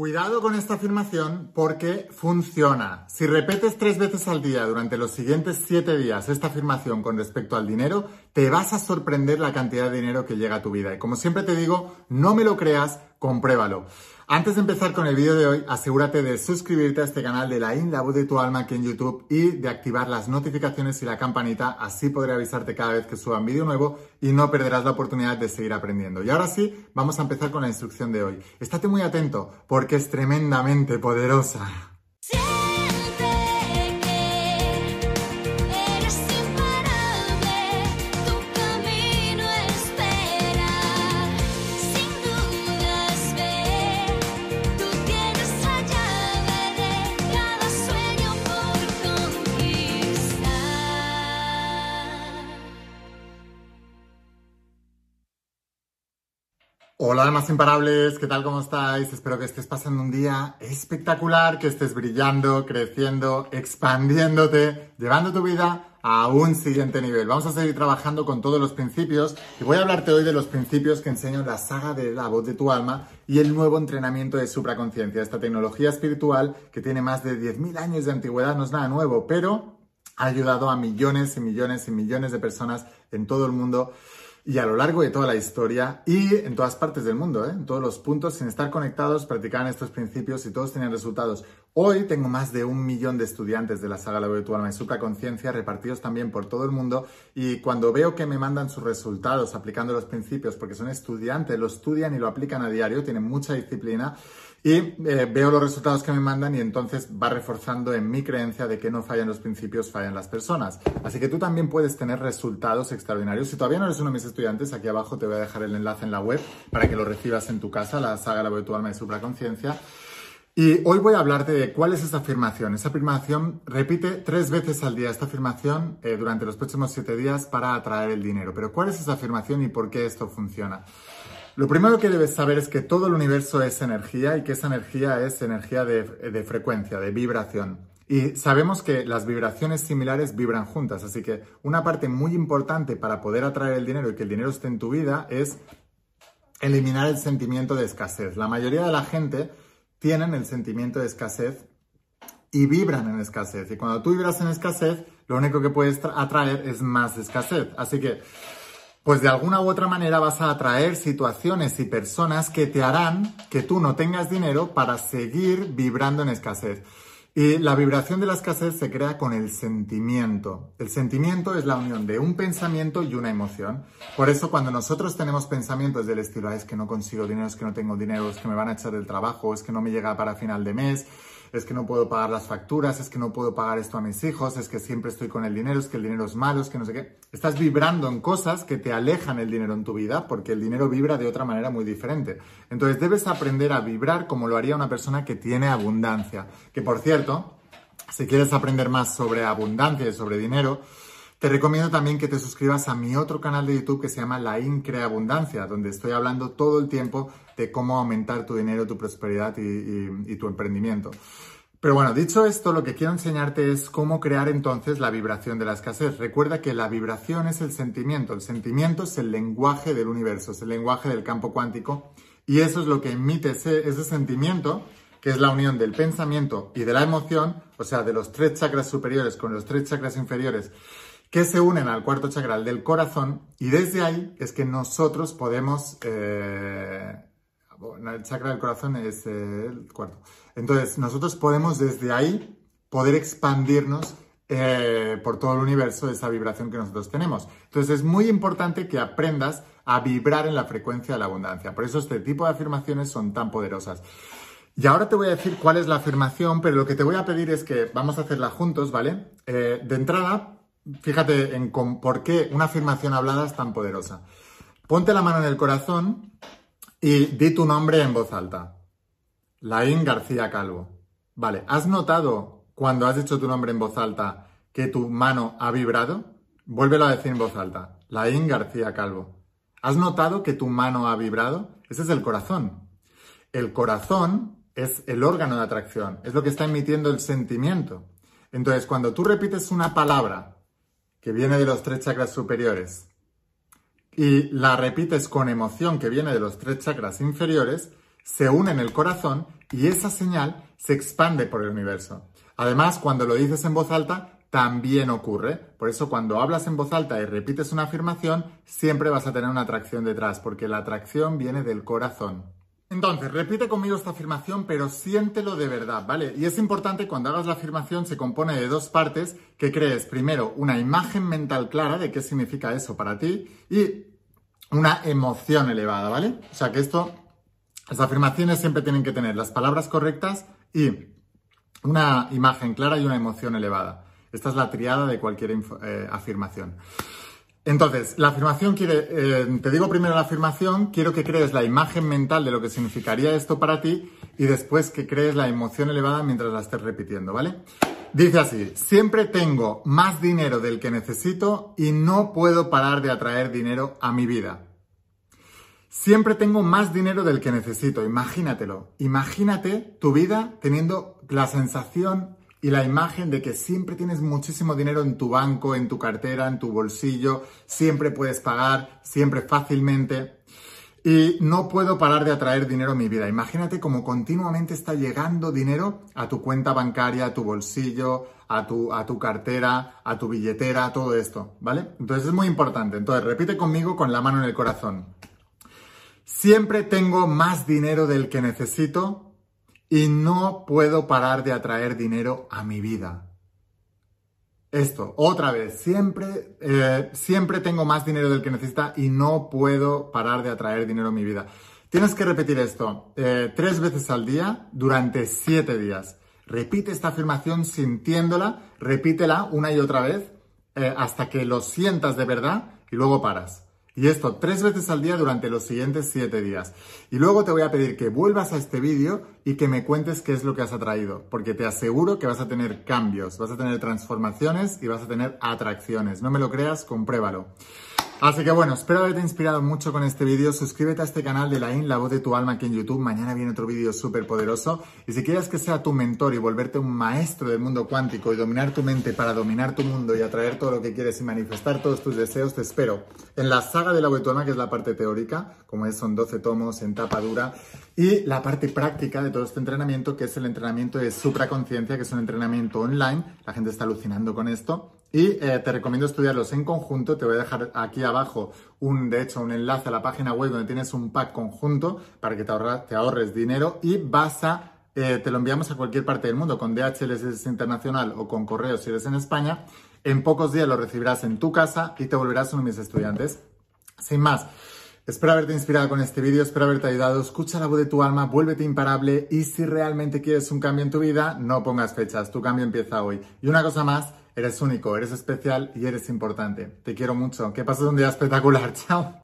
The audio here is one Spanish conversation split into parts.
Cuidado con esta afirmación porque funciona. Si repetes tres veces al día durante los siguientes siete días esta afirmación con respecto al dinero, te vas a sorprender la cantidad de dinero que llega a tu vida. Y como siempre te digo, no me lo creas, compruébalo. Antes de empezar con el vídeo de hoy, asegúrate de suscribirte a este canal de la IN, la voz de tu alma aquí en YouTube y de activar las notificaciones y la campanita, así podré avisarte cada vez que suba un vídeo nuevo y no perderás la oportunidad de seguir aprendiendo. Y ahora sí, vamos a empezar con la instrucción de hoy. Estate muy atento porque es tremendamente poderosa. Hola almas imparables, ¿qué tal? ¿Cómo estáis? Espero que estés pasando un día espectacular, que estés brillando, creciendo, expandiéndote, llevando tu vida a un siguiente nivel. Vamos a seguir trabajando con todos los principios y voy a hablarte hoy de los principios que enseño en la saga de la voz de tu alma y el nuevo entrenamiento de supraconciencia, esta tecnología espiritual que tiene más de 10.000 años de antigüedad, no es nada nuevo, pero ha ayudado a millones y millones y millones de personas en todo el mundo y a lo largo de toda la historia y en todas partes del mundo, ¿eh? en todos los puntos, sin estar conectados, practicaban estos principios y todos tenían resultados. Hoy tengo más de un millón de estudiantes de la saga La de tu alma y supraconciencia repartidos también por todo el mundo y cuando veo que me mandan sus resultados aplicando los principios, porque son estudiantes, lo estudian y lo aplican a diario, tienen mucha disciplina, y eh, veo los resultados que me mandan y entonces va reforzando en mi creencia de que no fallan los principios, fallan las personas. Así que tú también puedes tener resultados extraordinarios. Si todavía no eres uno de mis estudiantes, aquí abajo te voy a dejar el enlace en la web para que lo recibas en tu casa, la saga La Virtual Alma y Supraconciencia. Y hoy voy a hablarte de cuál es esta afirmación. Esta afirmación repite tres veces al día esta afirmación eh, durante los próximos siete días para atraer el dinero. Pero ¿cuál es esa afirmación y por qué esto funciona? Lo primero que debes saber es que todo el universo es energía y que esa energía es energía de, frecuencia, de vibración. Y sabemos que las vibraciones similares vibran juntas, así que una parte muy importante para poder atraer el dinero y que el dinero esté en tu vida es eliminar el sentimiento de escasez. La mayoría de la gente tienen el sentimiento de escasez y vibran en escasez. Y cuando tú vibras en escasez, lo único que puedes atraer es más escasez. Así que pues de alguna u otra manera vas a atraer situaciones y personas que te harán que tú no tengas dinero para seguir vibrando en escasez. Y la vibración de la escasez se crea con el sentimiento. El sentimiento es la unión de un pensamiento y una emoción. Por eso cuando nosotros tenemos pensamientos del estilo, es que no consigo dinero, es que no tengo dinero, es que me van a echar del trabajo, es que no me llega para final de mes, es que no puedo pagar las facturas, es que no puedo pagar esto a mis hijos, es que siempre estoy con el dinero, es que el dinero es malo, es que no sé qué. Estás vibrando en cosas que te alejan el dinero en tu vida porque el dinero vibra de otra manera muy diferente. Entonces debes aprender a vibrar como lo haría una persona que tiene abundancia. Que por cierto, si quieres aprender más sobre abundancia y sobre dinero, te recomiendo también que te suscribas a mi otro canal de YouTube que se llama La Increa Abundancia, donde estoy hablando todo el tiempo de cómo aumentar tu dinero, tu prosperidad y, tu emprendimiento. Pero bueno, dicho esto, lo que quiero enseñarte es cómo crear entonces la vibración de la escasez. Recuerda que la vibración es el sentimiento, el sentimiento es el lenguaje del universo, es el lenguaje del campo cuántico y eso es lo que emite ese, ese sentimiento, que es la unión del pensamiento y de la emoción, o sea, de los tres chakras superiores con los tres chakras inferiores que se unen al cuarto chakral del corazón y desde ahí es que nosotros podemos... Eh, el chakra del corazón es el cuarto. Entonces, nosotros podemos desde ahí poder expandirnos eh, por todo el universo esa vibración que nosotros tenemos. Entonces, es muy importante que aprendas a vibrar en la frecuencia de la abundancia. Por eso este tipo de afirmaciones son tan poderosas. Y ahora te voy a decir cuál es la afirmación, pero lo que te voy a pedir es que vamos a hacerla juntos, ¿vale? Eh, de entrada, fíjate en por qué una afirmación hablada es tan poderosa. Ponte la mano en el corazón y di tu nombre en voz alta. Laín García Calvo. Vale, ¿has notado cuando has dicho tu nombre en voz alta que tu mano ha vibrado? Vuélvelo a decir en voz alta. Laín García Calvo. ¿Has notado que tu mano ha vibrado? Ese es el corazón. El corazón es el órgano de atracción, es lo que está emitiendo el sentimiento. Entonces, cuando tú repites una palabra que viene de los tres chakras superiores, y la repites con emoción que viene de los tres chakras inferiores, se une en el corazón y esa señal se expande por el universo. Además, cuando lo dices en voz alta, también ocurre. Por eso cuando hablas en voz alta y repites una afirmación, siempre vas a tener una atracción detrás, porque la atracción viene del corazón. Entonces, repite conmigo esta afirmación, pero siéntelo de verdad, ¿vale? Y es importante cuando hagas la afirmación, se compone de dos partes, que crees primero una imagen mental clara de qué significa eso para ti y una emoción elevada, ¿vale? O sea que esto, las afirmaciones siempre tienen que tener las palabras correctas y una imagen clara y una emoción elevada. Esta es la triada de cualquier eh, afirmación. Entonces, la afirmación quiere, eh, te digo primero la afirmación, quiero que crees la imagen mental de lo que significaría esto para ti y después que crees la emoción elevada mientras la estés repitiendo, ¿vale? Dice así, siempre tengo más dinero del que necesito y no puedo parar de atraer dinero a mi vida. Siempre tengo más dinero del que necesito, imagínatelo. Imagínate tu vida teniendo la sensación y la imagen de que siempre tienes muchísimo dinero en tu banco, en tu cartera, en tu bolsillo, siempre puedes pagar, siempre fácilmente. Y no puedo parar de atraer dinero a mi vida. Imagínate cómo continuamente está llegando dinero a tu cuenta bancaria, a tu bolsillo, a tu, a tu cartera, a tu billetera, todo esto, ¿vale? Entonces es muy importante. Entonces repite conmigo con la mano en el corazón. Siempre tengo más dinero del que necesito y no puedo parar de atraer dinero a mi vida. Esto, otra vez, siempre, eh, siempre tengo más dinero del que necesita y no puedo parar de atraer dinero a mi vida. Tienes que repetir esto eh, tres veces al día durante siete días. Repite esta afirmación sintiéndola, repítela una y otra vez eh, hasta que lo sientas de verdad y luego paras. Y esto tres veces al día durante los siguientes siete días. Y luego te voy a pedir que vuelvas a este vídeo y que me cuentes qué es lo que has atraído, porque te aseguro que vas a tener cambios, vas a tener transformaciones y vas a tener atracciones. No me lo creas, compruébalo. Así que bueno, espero haberte inspirado mucho con este vídeo. Suscríbete a este canal de la IN, la voz de tu alma aquí en YouTube. Mañana viene otro vídeo súper poderoso. Y si quieres que sea tu mentor y volverte un maestro del mundo cuántico y dominar tu mente para dominar tu mundo y atraer todo lo que quieres y manifestar todos tus deseos, te espero en la saga de la voz de tu alma, que es la parte teórica, como es, son 12 tomos en tapa dura, y la parte práctica de todo este entrenamiento, que es el entrenamiento de supraconciencia, que es un entrenamiento online. La gente está alucinando con esto y eh, te recomiendo estudiarlos en conjunto. Te voy a dejar aquí abajo un, de hecho, un enlace a la página web donde tienes un pack conjunto para que te, te ahorres dinero y vas a, eh, te lo enviamos a cualquier parte del mundo, con DHL si eres internacional o con correo si eres en España. En pocos días lo recibirás en tu casa y te volverás uno de mis estudiantes. Sin más, Espero haberte inspirado con este vídeo, espero haberte ayudado. Escucha la voz de tu alma, vuélvete imparable y si realmente quieres un cambio en tu vida, no pongas fechas, tu cambio empieza hoy. Y una cosa más, Eres único, eres especial y eres importante. Te quiero mucho. Que pases un día espectacular. Chao.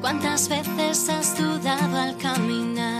¿Cuántas veces has dudado al caminar?